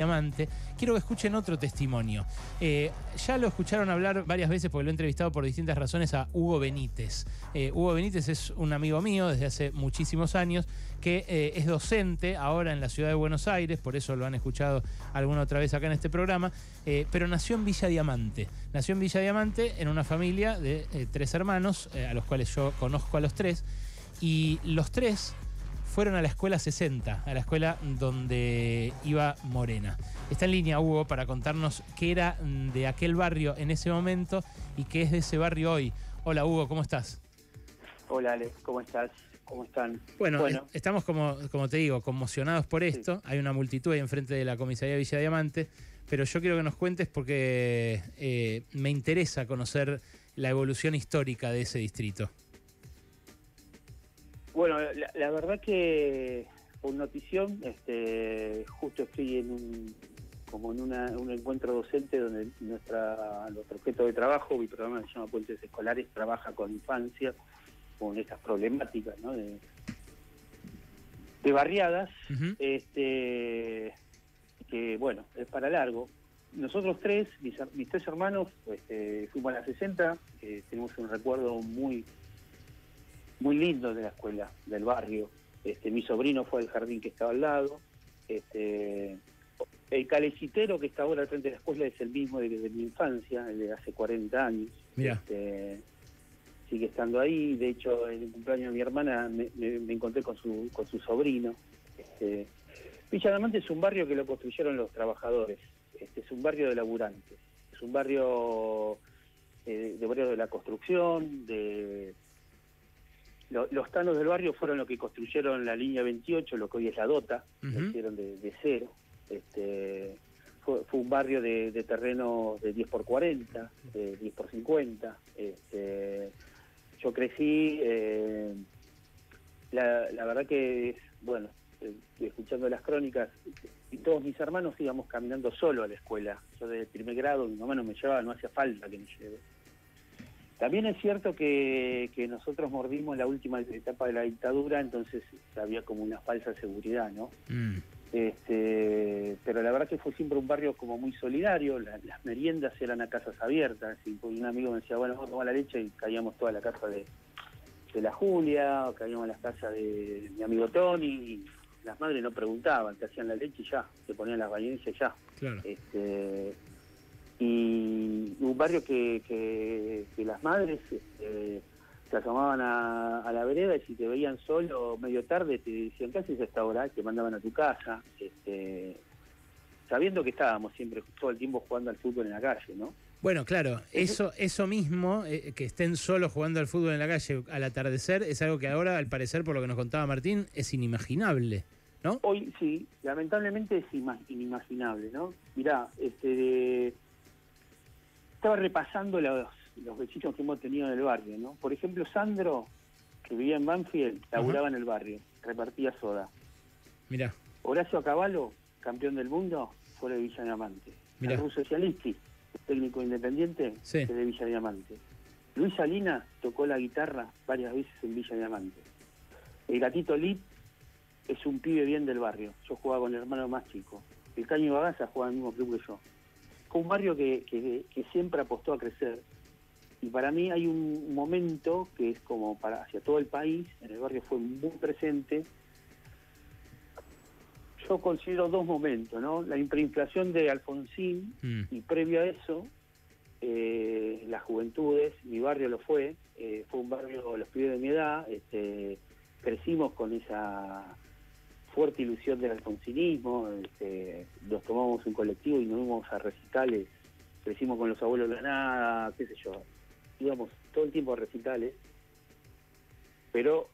Diamante, quiero que escuchen otro testimonio. Eh, ya lo escucharon hablar varias veces porque lo he entrevistado por distintas razones a Hugo Benítez. Eh, Hugo Benítez es un amigo mío desde hace muchísimos años que eh, es docente ahora en la ciudad de Buenos Aires, por eso lo han escuchado alguna otra vez acá en este programa, pero nació en Villa Diamante. Nació en Villa Diamante en una familia de tres hermanos, a los cuales yo conozco a los tres, y los tres fueron a la escuela 60, a la escuela donde iba Morena. Está en línea Hugo para contarnos qué era de aquel barrio en ese momento y qué es de ese barrio hoy. Hola Hugo, ¿cómo estás? Hola Ale, ¿cómo estás? ¿Cómo están? Bueno, estamos como, como te digo, conmocionados por esto. Hay una multitud ahí enfrente de la comisaría Villa Diamante, pero yo quiero que nos cuentes porque eh, me interesa conocer la evolución histórica de ese distrito. Bueno, la, verdad que por notición, este, justo estoy en un, como en un encuentro docente donde nuestra, nuestro objeto de trabajo, mi programa se llama Puentes Escolares, trabaja con infancia, con estas problemáticas ¿no? de, barriadas, este, que bueno, es para largo. Nosotros tres, mis, tres hermanos, este, fuimos a la 60, eh, tenemos un recuerdo muy muy lindo de la escuela, del barrio. Este, mi sobrino fue al jardín que estaba al lado. Este, el calecitero que está ahora al frente de la escuela es el mismo de, mi infancia, el de hace 40 años. Este, sigue estando ahí. De hecho, en el cumpleaños de mi hermana me, encontré con su, con su sobrino. Este, Villa es un barrio que lo construyeron los trabajadores. Este, es un barrio de laburantes. Es un barrio eh, de barrio de la construcción, de los tanos del barrio fueron los que construyeron la línea 28, lo que hoy es la DOTA, lo hicieron de, cero. Este, fue, un barrio de, terreno de 10 por 40, de 10 por 50. Este, yo crecí, eh, la, verdad que, bueno, eh, escuchando las crónicas, y todos mis hermanos íbamos caminando solo a la escuela. Yo desde el primer grado, mi mamá no me llevaba, no hacía falta que me lleve. También es cierto que, nosotros mordimos la última etapa de la dictadura, entonces había como una falsa seguridad, ¿no? Mm. Este, pero la verdad que fue siempre un barrio como muy solidario, las meriendas eran a casas abiertas, y un amigo me decía, bueno, vamos a tomar la leche y caíamos toda la casa de, la Julia, o caíamos a las casas de mi amigo Tony, y las madres no preguntaban, te hacían la leche y ya, te ponían las gallinas y ya. Claro. Este, y un barrio que, que, las madres este, se asomaban a, la vereda y si te veían solo medio tarde te decían, ¿qué haces a esta hora? Te mandaban a tu casa, este, sabiendo que estábamos siempre todo el tiempo jugando al fútbol en la calle, ¿no? Bueno, claro, eso, eso mismo, eh, que estén solos jugando al fútbol en la calle al atardecer, es algo que ahora, al parecer, por lo que nos contaba Martín, es inimaginable, ¿no? Hoy sí, lamentablemente es inimaginable, ¿no? Mirá, este, estaba repasando los, los vecinos que hemos tenido en el barrio, ¿no? Por ejemplo, Sandro, que vivía en Banfield, laburaba en el barrio, repartía soda. Mira. Horacio Caballo, campeón del mundo, fue de Villa Diamante. Mira. Russo Socialisti, técnico independiente, de Villa Diamante. Luis Salina tocó la guitarra varias veces en Villa Diamante. El gatito Lip es un pibe bien del barrio. Yo jugaba con el hermano más chico. El Caño Bagaza juega en el mismo club que yo fue un barrio que, que, siempre apostó a crecer. Y para mí hay un momento que es como para hacia todo el país, en el barrio fue muy presente. Yo considero dos momentos, ¿no? La hiperinflación de Alfonsín mm. y previo a eso, eh, las juventudes, mi barrio lo fue, eh, fue un barrio, los pibes de mi edad, este, crecimos con esa fuerte ilusión del alfonsinismo, este, nos tomamos un colectivo y nos fuimos a recitales, crecimos con los abuelos de la nada, qué sé yo, íbamos todo el tiempo a recitales, pero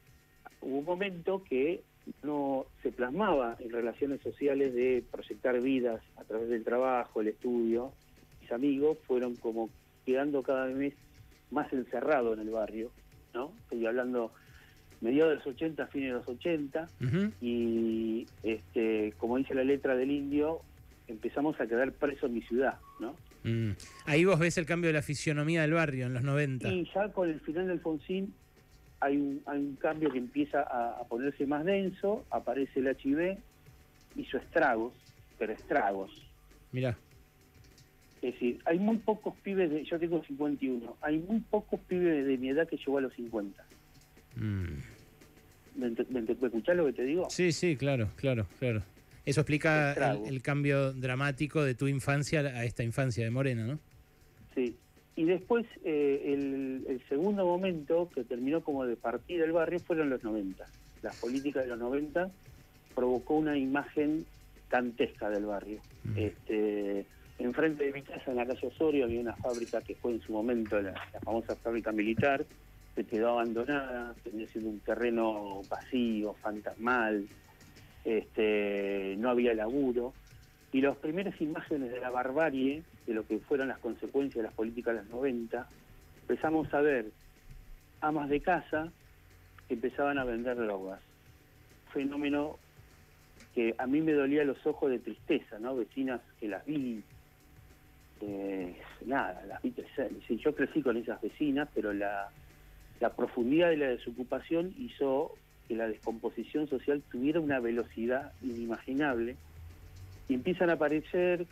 hubo un momento que no se plasmaba en relaciones sociales de proyectar vidas a través del trabajo, el estudio. Mis amigos fueron como quedando cada vez más encerrados en el barrio, ¿no? Estoy hablando mediados de los 80, fines de los 80, y este, como dice la letra del indio, empezamos a quedar presos en mi ciudad, ¿no? Mm. Ahí vos ves el cambio de la fisionomía del barrio en los 90. Y ya con el final del Alfonsín hay un, hay un cambio que empieza a, ponerse más denso, aparece el HIV, hizo estragos, pero estragos. Mirá. Es decir, hay muy pocos pibes, de, yo tengo 51, hay muy pocos pibes de mi edad que llegó a los 50. Mm. ¿Me, me, escuchás lo que te digo? Sí, sí, claro, claro, claro. Eso explica el, el cambio dramático de tu infancia a esta infancia de Morena, ¿no? Sí. Y después, eh, el, el segundo momento que terminó como de partir el barrio fueron los 90. Las políticas de los 90 provocó una imagen dantesca del barrio. Mm. Este, enfrente de mi casa, en la calle Osorio, había una fábrica que fue en su momento la, la famosa fábrica militar, que quedó abandonada, tenía siendo un terreno vacío, fantasmal, este, no había laburo. Y las primeras imágenes de la barbarie, de lo que fueron las consecuencias de las políticas de los 90, empezamos a ver amas de casa que empezaban a vender drogas. Fenómeno que a mí me dolía los ojos de tristeza, ¿no? Vecinas que las vi, eh, nada, las vi crecer. Yo crecí con esas vecinas, pero la, la profundidad de la desocupación hizo que la descomposición social tuviera una velocidad inimaginable y empiezan a aparecer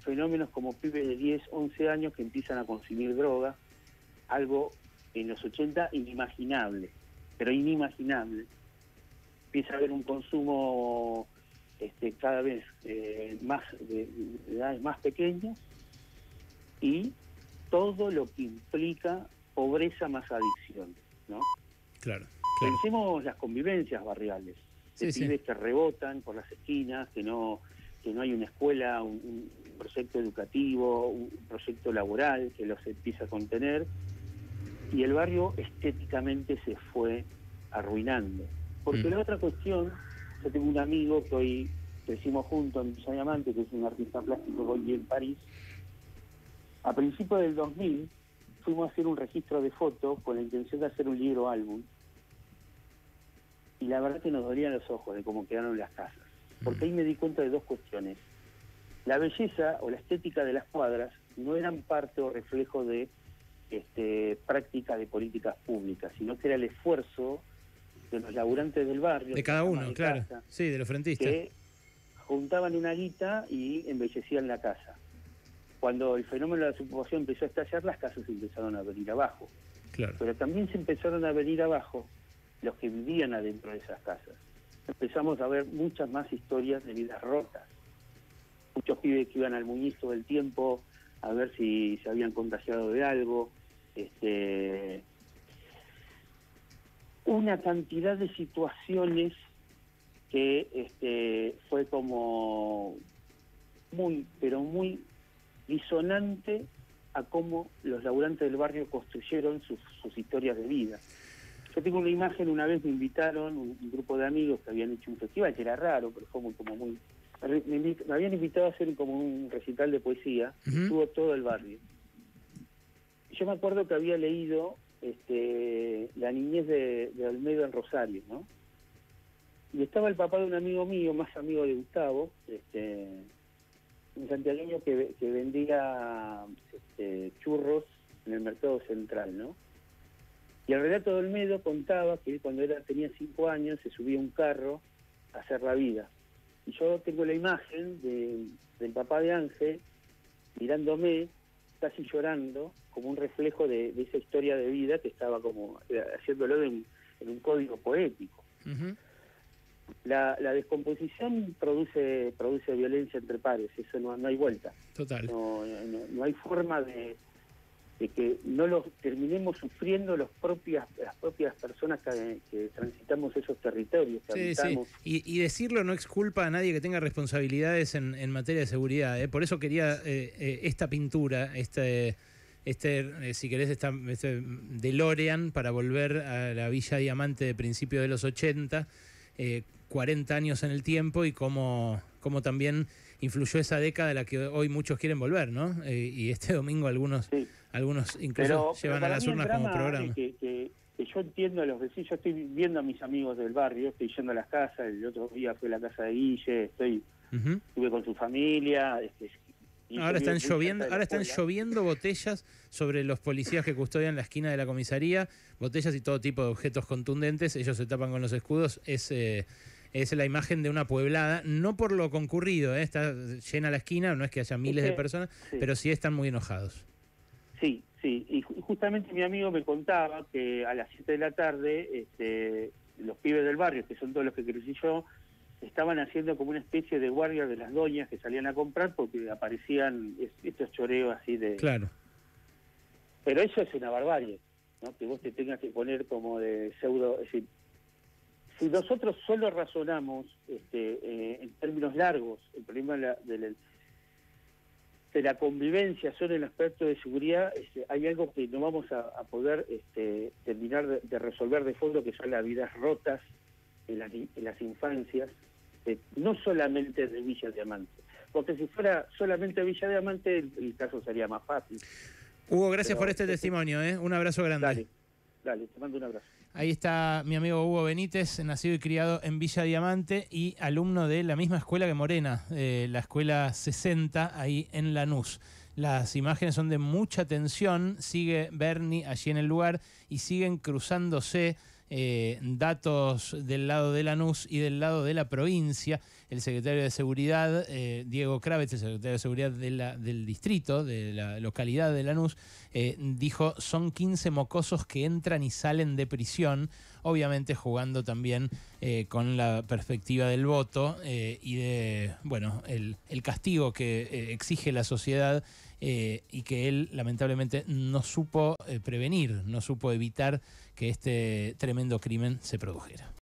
fenómenos como pibes de 10, 11 años que empiezan a consumir droga, algo en los 80 inimaginable, pero inimaginable. Empieza a haber un consumo este, cada vez eh, más de, de edades más pequeñas y todo lo que implica pobreza más adicción, ¿no? Claro, claro. Pensemos las convivencias barriales, de Sí, sí. pibes que rebotan por las esquinas, que no que no hay una escuela, un, un proyecto educativo, un proyecto laboral que los empieza a contener, y el barrio estéticamente se fue arruinando. Porque Mm. la otra cuestión, yo tengo un amigo que hoy crecimos juntos en Villa Diamante, que es un artista plástico que hoy vive en París, a principios del 2000 fuimos a hacer un registro de fotos con la intención de hacer un libro álbum y la verdad que nos dolían los ojos de cómo quedaron las casas. Porque ahí me di cuenta de dos cuestiones. La belleza o la estética de las cuadras no eran parte o reflejo de este, práctica de políticas públicas, sino que era el esfuerzo de los laburantes del barrio, De cada uno, de claro. casa, Sí, de los frentistas. que juntaban una guita y embellecían la casa. Cuando el fenómeno de la desocupación empezó a estallar, las casas empezaron a venir abajo. Claro. Pero también se empezaron a venir abajo los que vivían adentro de esas casas. Empezamos a ver muchas más historias de vidas rotas. Muchos pibes que iban al muñiz todo el tiempo a ver si se habían contagiado de algo. Este, una cantidad de situaciones que este, fue como muy, pero muy disonante a cómo los laburantes del barrio construyeron sus, sus historias de vida. Yo tengo una imagen, una vez me invitaron, un, un grupo de amigos que habían hecho un festival, que era raro, pero fue muy, como muy... Me, me habían invitado a hacer como un recital de poesía, Ujú. estuvo todo el barrio. Yo me acuerdo que había leído este, La niñez de, de Olmedo en Rosario, ¿no? Y estaba el papá de un amigo mío, más amigo de Gustavo, este, un santiagueño que, que vendía este, churros en el mercado central, ¿no? Y el relato de Olmedo contaba que cuando era, tenía cinco años se subía a un carro a hacer la vida. Y yo tengo la imagen de- del papá de Ángel mirándome, casi llorando, como un reflejo de, esa historia de vida que estaba como eh, haciéndolo en, un código poético. La, la descomposición produce produce violencia entre pares, eso no, no hay vuelta. Total. No, no, no hay forma de, de que no lo terminemos sufriendo los propias, las propias personas que, que transitamos esos territorios, que Sí, sí. habitamos. Y, y decirlo no exculpa a nadie que tenga responsabilidades en, en materia de seguridad. ¿eh? Por eso quería eh, eh, esta pintura, este, este eh, si querés, esta, este DeLorean para volver a la Villa Diamante de principios de los 80, eh, 40 años en el tiempo y cómo, cómo también influyó esa década a la que hoy muchos quieren volver, ¿no? Eh, y este domingo algunos, Sí. algunos incluso Pero, llevan pero a las urnas como programa. Que, que- que yo entiendo a los vecinos, yo estoy viendo a mis amigos del barrio, estoy yendo a las casas, el otro día fui a la casa de Guille, estoy estuve con su familia. Este, Ahora están lloviendo, ahora están lloviendo botellas sobre los policías que custodian la esquina de la comisaría, botellas y todo tipo de objetos contundentes. Ellos se tapan con los escudos. Es, eh, es la imagen de una pueblada, no por lo concurrido, ¿eh? está llena la esquina, no es que haya miles de personas, pero sí están muy enojados. Sí, sí, y justamente mi amigo me contaba que a las 7 de la tarde este, los pibes del barrio, que son todos los que crecí yo, estaban haciendo como una especie de guardia de las doñas que salían a comprar porque aparecían estos choreos así de... Claro. Pero eso es una barbarie, ¿no? Que vos te tengas que poner como de pseudo... Es decir, si nosotros solo razonamos este, eh, en términos largos, el problema de la, de la, convivencia solo en el aspecto de seguridad, este, hay algo que no vamos a, poder este, terminar de, resolver de fondo, que son las vidas rotas en las, en las infancias, no solamente de Villa Diamante. Porque si fuera solamente Villa Diamante, el, el caso sería más fácil. Hugo, gracias por este testimonio. ¿eh? Un abrazo grande. Dale, dale, te mando un abrazo. Ahí está mi amigo Hugo Benítez, nacido y criado en Villa Diamante y alumno de la misma escuela que Morena, la escuela 60, ahí en Lanús. Las imágenes son de mucha tensión, sigue Bernie allí en el lugar y siguen cruzándose eh, datos del lado de Lanús y del lado de la provincia. El secretario de Seguridad, eh, Diego Kravetz, el secretario de Seguridad del distrito, de la localidad de Lanús, eh, dijo, son 15 mocosos que entran y salen de prisión, obviamente jugando también con la perspectiva del voto y de, bueno, el castigo que exige la sociedad y que él lamentablemente no supo prevenir, no supo evitar que este tremendo crimen se produjera.